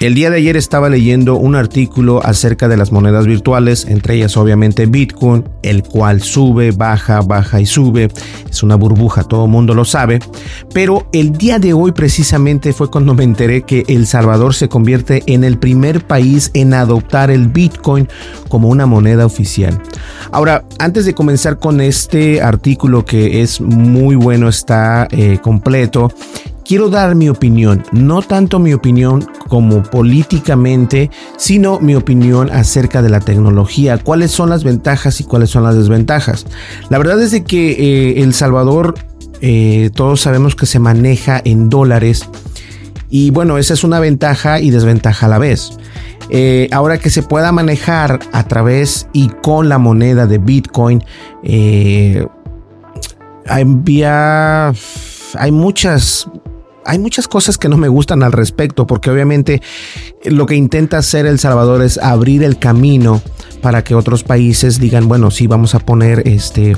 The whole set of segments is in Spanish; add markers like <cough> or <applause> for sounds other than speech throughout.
El día de ayer estaba leyendo un artículo acerca de las monedas virtuales, entre ellas obviamente Bitcoin, el cual sube, baja, baja y sube. Es una burbuja, todo el mundo lo sabe. Pero el día de hoy precisamente fue cuando me enteré que El Salvador se convierte en el primer país en adoptar el Bitcoin como una moneda oficial. Ahora, antes de comenzar con este artículo que es muy bueno, está eh, completo, quiero dar mi opinión, no tanto mi opinión como políticamente, sino mi opinión acerca de la tecnología, cuáles son las ventajas y cuáles son las desventajas. La verdad es de que eh, El Salvador, eh, todos sabemos que se maneja en dólares y bueno, esa es una ventaja y desventaja a la vez. Eh, ahora que se pueda manejar a través y con la moneda de Bitcoin, eh, hay muchas hay muchas cosas que no me gustan al respecto, porque obviamente lo que intenta hacer El Salvador es abrir el camino para que otros países digan, bueno, sí, vamos a poner este,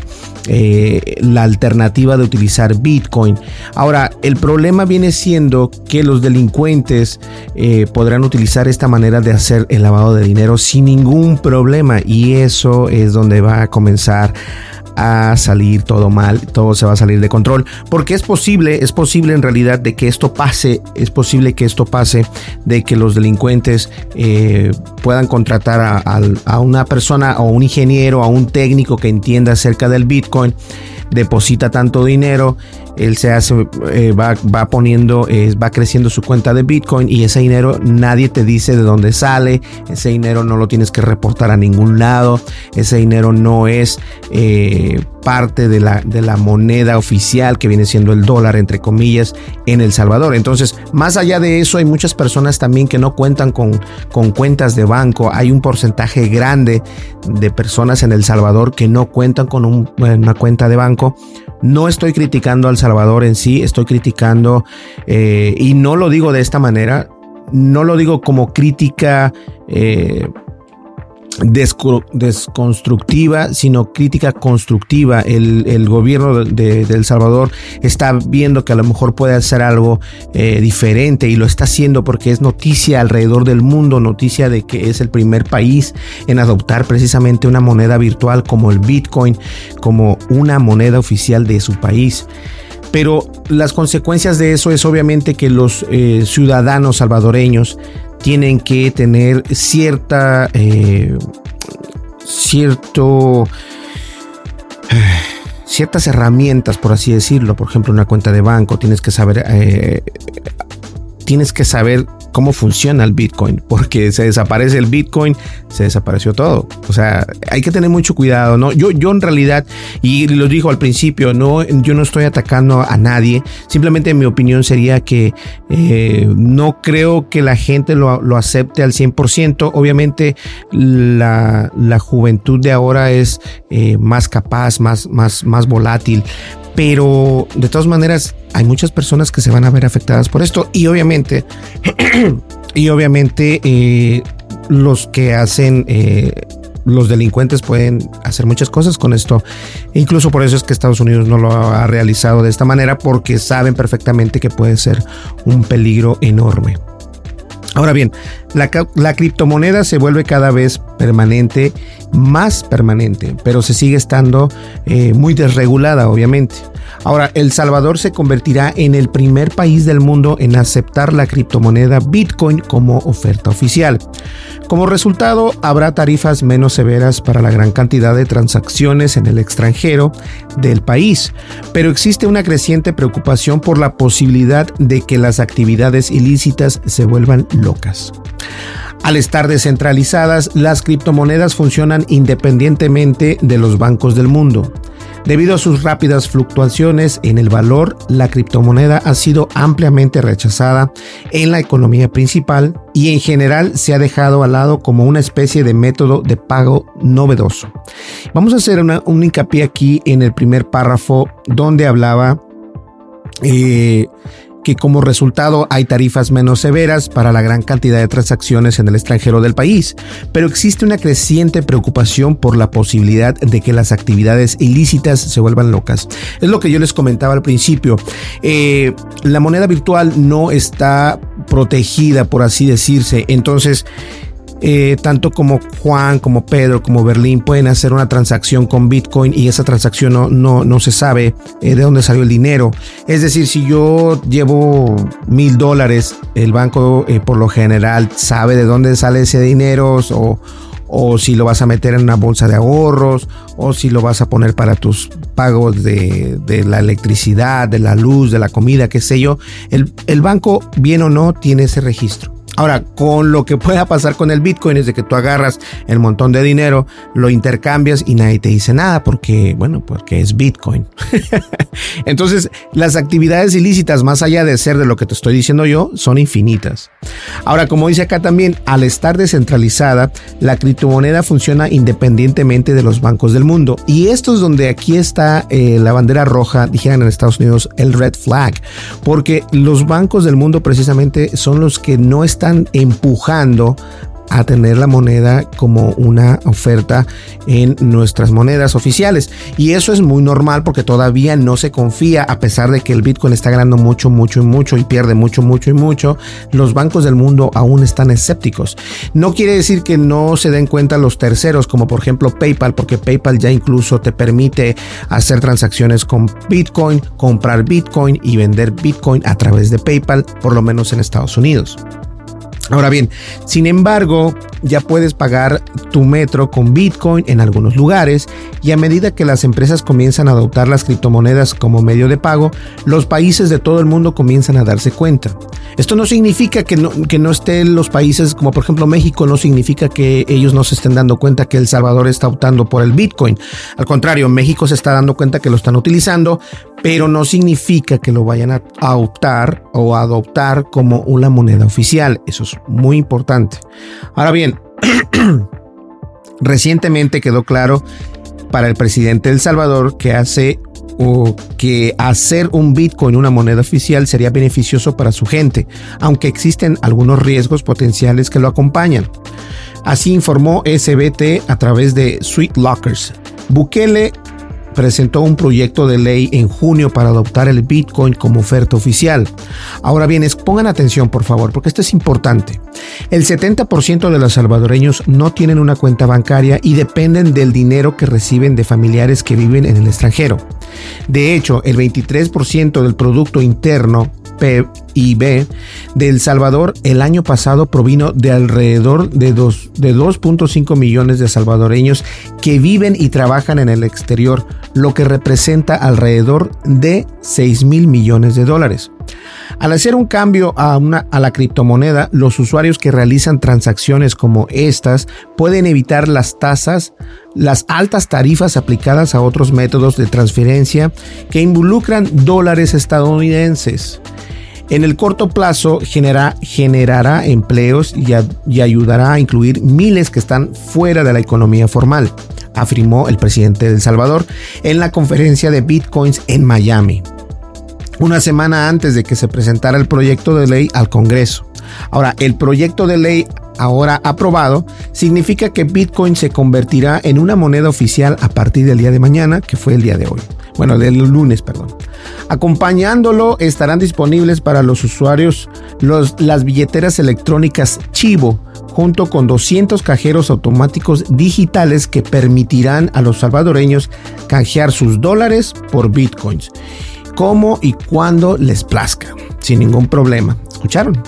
eh, la alternativa de utilizar Bitcoin. Ahora, el problema viene siendo que los delincuentes eh, podrán utilizar esta manera de hacer el lavado de dinero sin ningún problema y eso es donde va a comenzar a salir todo mal, todo se va a salir de control, porque es posible, es posible en realidad de que esto pase, es posible que esto pase, de que los delincuentes eh, puedan contratar a, a una persona o un ingeniero, a un técnico que entienda acerca del Bitcoin, deposita tanto dinero él se hace, eh, va, va, poniendo, va creciendo su cuenta de Bitcoin y ese dinero nadie te dice de dónde sale, ese dinero no lo tienes que reportar a ningún lado, ese dinero no es eh, parte de la, de la moneda oficial que viene siendo el dólar, entre comillas, en El Salvador. Entonces, más allá de eso, hay muchas personas también que no cuentan con, con cuentas de banco, hay un porcentaje grande de personas en El Salvador que no cuentan con una cuenta de banco. No estoy criticando al Salvador en sí, estoy criticando, eh, y no lo digo de esta manera, no lo digo como crítica eh, desconstructiva, sino crítica constructiva. El, gobierno de, El Salvador está viendo que a lo mejor puede hacer algo eh, diferente y lo está haciendo porque es noticia alrededor del mundo, noticia de que es el primer país en adoptar precisamente una moneda virtual como el Bitcoin, como una moneda oficial de su país. Pero las consecuencias de eso es obviamente que los eh, ciudadanos salvadoreños tienen que tener cierta, eh, cierto, <sighs> ciertas herramientas, por así decirlo. Por ejemplo, una cuenta de banco, tienes que saber, eh, tienes que saber cómo funciona el Bitcoin, porque se desaparece el Bitcoin, se desapareció todo. O sea, hay que tener mucho cuidado, ¿no? Yo, yo en realidad, y lo dijo al principio, no, yo no estoy atacando a nadie, simplemente mi opinión sería que eh, no creo que la gente lo, acepte al 100%. Obviamente la, juventud de ahora es eh, más capaz, más, más, más volátil, pero de todas maneras hay muchas personas que se van a ver afectadas por esto y obviamente <clears throat> y obviamente eh, los que hacen eh, los delincuentes pueden hacer muchas cosas con esto. incluso por eso es que Estados Unidos no lo ha realizado de esta manera, porque saben perfectamente que puede ser un peligro enorme. Ahora bien, la, criptomoneda se vuelve cada vez permanente, más permanente, pero se sigue estando eh, muy desregulada, obviamente. Ahora, El Salvador se convertirá en el primer país del mundo en aceptar la criptomoneda Bitcoin como oferta oficial. Como resultado, habrá tarifas menos severas para la gran cantidad de transacciones en el extranjero del país, pero existe una creciente preocupación por la posibilidad de que las actividades ilícitas se vuelvan locas. Al estar descentralizadas, las criptomonedas funcionan independientemente de los bancos del mundo. Debido a sus rápidas fluctuaciones en el valor, la criptomoneda ha sido ampliamente rechazada en la economía principal y en general se ha dejado al lado como una especie de método de pago novedoso. Vamos a hacer un hincapié aquí en el primer párrafo donde hablaba eh, que como resultado hay tarifas menos severas para la gran cantidad de transacciones en el extranjero del país, pero existe una creciente preocupación por la posibilidad de que las actividades ilícitas se vuelvan locas. Es lo que yo les comentaba al principio. Eh, la moneda virtual no está protegida, por así decirse, entonces eh, tanto como Juan, como Pedro, como Berlín pueden hacer una transacción con Bitcoin y esa transacción no, no, no se sabe eh, de dónde salió el dinero. Es decir, si yo llevo mil dólares, el banco eh, por lo general sabe de dónde sale ese dinero o, o si lo vas a meter en una bolsa de ahorros, o si lo vas a poner para tus pagos de, de la electricidad, de la luz, de la comida, qué sé yo. El, el banco, bien o no, tiene ese registro. Ahora, con lo que pueda pasar con el Bitcoin es de que tú agarras el montón de dinero, lo intercambias y nadie te dice nada porque, bueno, porque es Bitcoin. <laughs> Entonces, las actividades ilícitas, más allá de ser de lo que te estoy diciendo yo, son infinitas. Ahora, como dice acá también, al estar descentralizada, la criptomoneda funciona independientemente de los bancos del mundo. Y esto es donde aquí está eh, la bandera roja, dijeran en Estados Unidos, el red flag, porque los bancos del mundo precisamente son los que no están están empujando a tener la moneda como una oferta en nuestras monedas oficiales. Y eso es muy normal porque todavía no se confía, a pesar de que el Bitcoin está ganando mucho, mucho y mucho y pierde mucho, mucho y mucho, los bancos del mundo aún están escépticos. No quiere decir que no se den cuenta los terceros, como por ejemplo PayPal, porque PayPal ya incluso te permite hacer transacciones con Bitcoin, comprar Bitcoin y vender Bitcoin a través de PayPal, por lo menos en Estados Unidos. Ahora bien, sin embargo, ya puedes pagar tu metro con Bitcoin en algunos lugares y a medida que las empresas comienzan a adoptar las criptomonedas como medio de pago, los países de todo el mundo comienzan a darse cuenta. Esto no significa que no, que no estén los países como por ejemplo México, no significa que ellos no se estén dando cuenta que El Salvador está optando por el Bitcoin. Al contrario, México se está dando cuenta que lo están utilizando, pero no significa que lo vayan a optar o a adoptar como una moneda oficial. Eso es muy importante. Ahora bien, <clears throat> recientemente quedó claro para el presidente de El Salvador que hace o que hacer un Bitcoin una moneda oficial sería beneficioso para su gente, aunque existen algunos riesgos potenciales que lo acompañan. Así informó SBT a través de Sweet Lockers. Bukele presentó un proyecto de ley en junio para adoptar el Bitcoin como oferta oficial. Ahora bien, pongan atención por favor, porque esto es importante. El 70% de los salvadoreños no tienen una cuenta bancaria y dependen del dinero que reciben de familiares que viven en el extranjero. De hecho, el 23% del Producto Interno PIB de El Salvador el año pasado provino de alrededor de, de 2.5 millones de salvadoreños que viven y trabajan en el exterior, lo que representa alrededor de 6 mil millones de dólares. Al hacer un cambio a, una, a la criptomoneda, los usuarios que realizan transacciones como estas pueden evitar las tasas, las altas tarifas aplicadas a otros métodos de transferencia que involucran dólares estadounidenses. En el corto plazo generará empleos y, y ayudará a incluir miles que están fuera de la economía formal, afirmó el presidente de El Salvador en la conferencia de Bitcoins en Miami una semana antes de que se presentara el proyecto de ley al Congreso. Ahora, el proyecto de ley ahora aprobado, significa que Bitcoin se convertirá en una moneda oficial a partir del día de mañana, que fue el día de hoy. Bueno, del lunes, perdón. Acompañándolo estarán disponibles para los usuarios las billeteras electrónicas Chivo, junto con 200 cajeros automáticos digitales que permitirán a los salvadoreños canjear sus dólares por bitcoins, como y cuando les plazca, sin ningún problema. ¿Escucharon?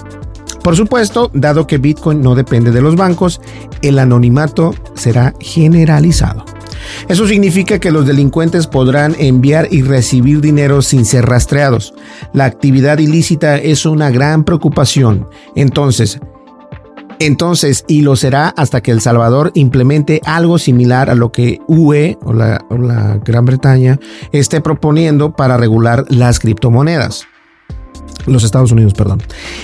Por supuesto, dado que Bitcoin no depende de los bancos, el anonimato será generalizado. Eso significa que los delincuentes podrán enviar y recibir dinero sin ser rastreados. La actividad ilícita es una gran preocupación. Entonces, entonces, y lo será hasta que El Salvador implemente algo similar a lo que UE o la, o la Gran Bretaña esté proponiendo para regular las criptomonedas los Estados Unidos, perdón.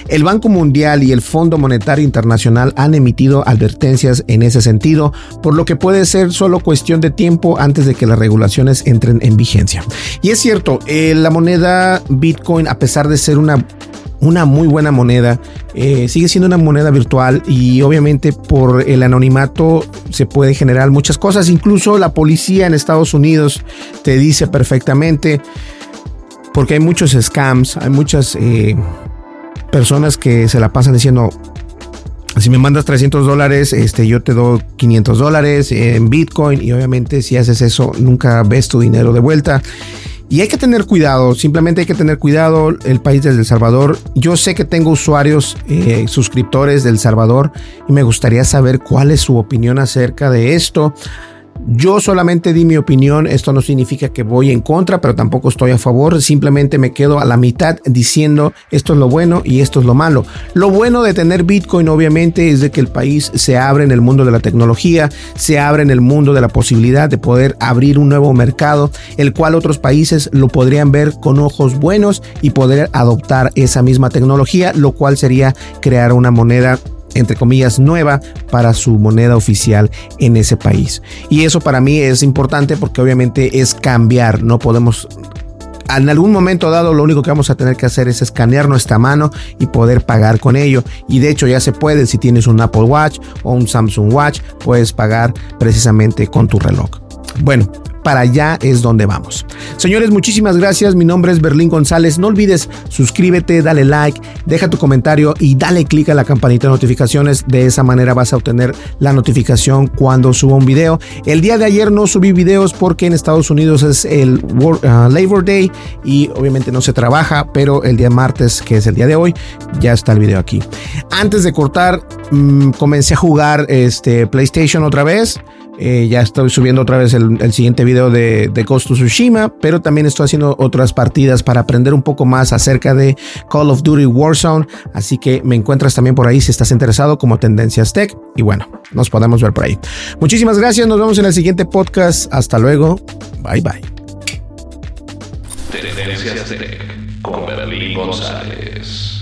El Banco Mundial y el Fondo Monetario Internacional han emitido advertencias en ese sentido, por lo que puede ser solo cuestión de tiempo antes de que las regulaciones entren en vigencia. Y es cierto, eh, la moneda Bitcoin, a pesar de ser una una muy buena moneda. Eh, sigue siendo una moneda virtual y obviamente por el anonimato se puede generar muchas cosas. Incluso la policía en Estados Unidos te dice perfectamente, porque hay muchos scams, hay muchas eh, personas que se la pasan diciendo, si me mandas 300 dólares, este, yo te doy 500 dólares en Bitcoin y obviamente si haces eso nunca ves tu dinero de vuelta. Y hay que tener cuidado, simplemente hay que tener cuidado el país del El Salvador. Yo sé que tengo usuarios, eh, suscriptores del Salvador y me gustaría saber cuál es su opinión acerca de esto. Yo solamente di mi opinión, esto no significa que voy en contra, pero tampoco estoy a favor, simplemente me quedo a la mitad diciendo esto es lo bueno y esto es lo malo. Lo bueno de tener Bitcoin obviamente es de que el país se abre en el mundo de la tecnología, se abre en el mundo de la posibilidad de poder abrir un nuevo mercado, el cual otros países lo podrían ver con ojos buenos y poder adoptar esa misma tecnología, lo cual sería crear una moneda entre comillas, nueva para su moneda oficial en ese país. Y eso para mí es importante porque obviamente es cambiar, no podemos en algún momento dado lo único que vamos a tener que hacer es escanear nuestra mano y poder pagar con ello. Y de hecho ya se puede, si tienes un Apple Watch o un Samsung Watch, puedes pagar precisamente con tu reloj. Bueno, para allá es donde vamos. Señores, muchísimas gracias. Mi nombre es Berlín González. No olvides suscríbete, dale like, deja tu comentario y dale click a la campanita de notificaciones. De esa manera vas a obtener la notificación cuando suba un video. El día de ayer no subí videos porque en Estados Unidos es el uh, Labor Day y obviamente no se trabaja, pero el día martes, que es el día de hoy, ya está el video aquí. Antes de cortar, mm, comencé a jugar este PlayStation otra vez. Eh, ya estoy subiendo otra vez el, siguiente video de, de, Ghost of Tsushima, pero también estoy haciendo otras partidas para aprender un poco más acerca de Call of Duty Warzone. Así que me encuentras también por ahí si estás interesado como Tendencias Tech. Y bueno, nos podemos ver por ahí. Muchísimas gracias. Nos vemos en el siguiente podcast. Hasta luego. Bye bye. Tendencias Tech con Berlín González.